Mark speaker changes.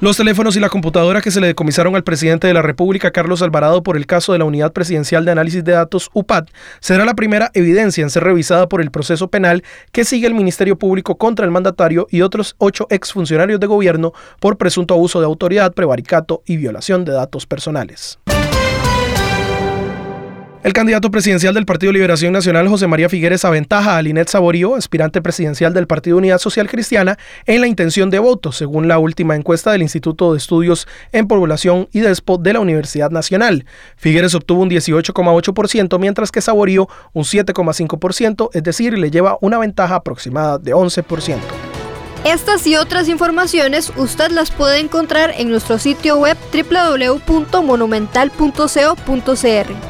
Speaker 1: Los teléfonos y la computadora que se le decomisaron al presidente de la República, Carlos Alvarado, por el caso de la Unidad Presidencial de Análisis de Datos, UPAD, será la primera evidencia en ser revisada por el proceso penal que sigue el Ministerio Público contra el mandatario y otros ocho exfuncionarios de gobierno por presunto abuso de autoridad, prevaricato y violación de datos personales. El candidato presidencial del Partido Liberación Nacional, José María Figueres, aventaja a Linet Saborío, aspirante presidencial del Partido Unidad Social Cristiana, en la intención de voto, según la última encuesta del Instituto de Estudios en Población y Despo de la Universidad Nacional. Figueres obtuvo un 18,8%, mientras que Saborío un 7,5%, es decir, le lleva una ventaja aproximada de 11%.
Speaker 2: Estas y otras informaciones usted las puede encontrar en nuestro sitio web www.monumental.co.cr.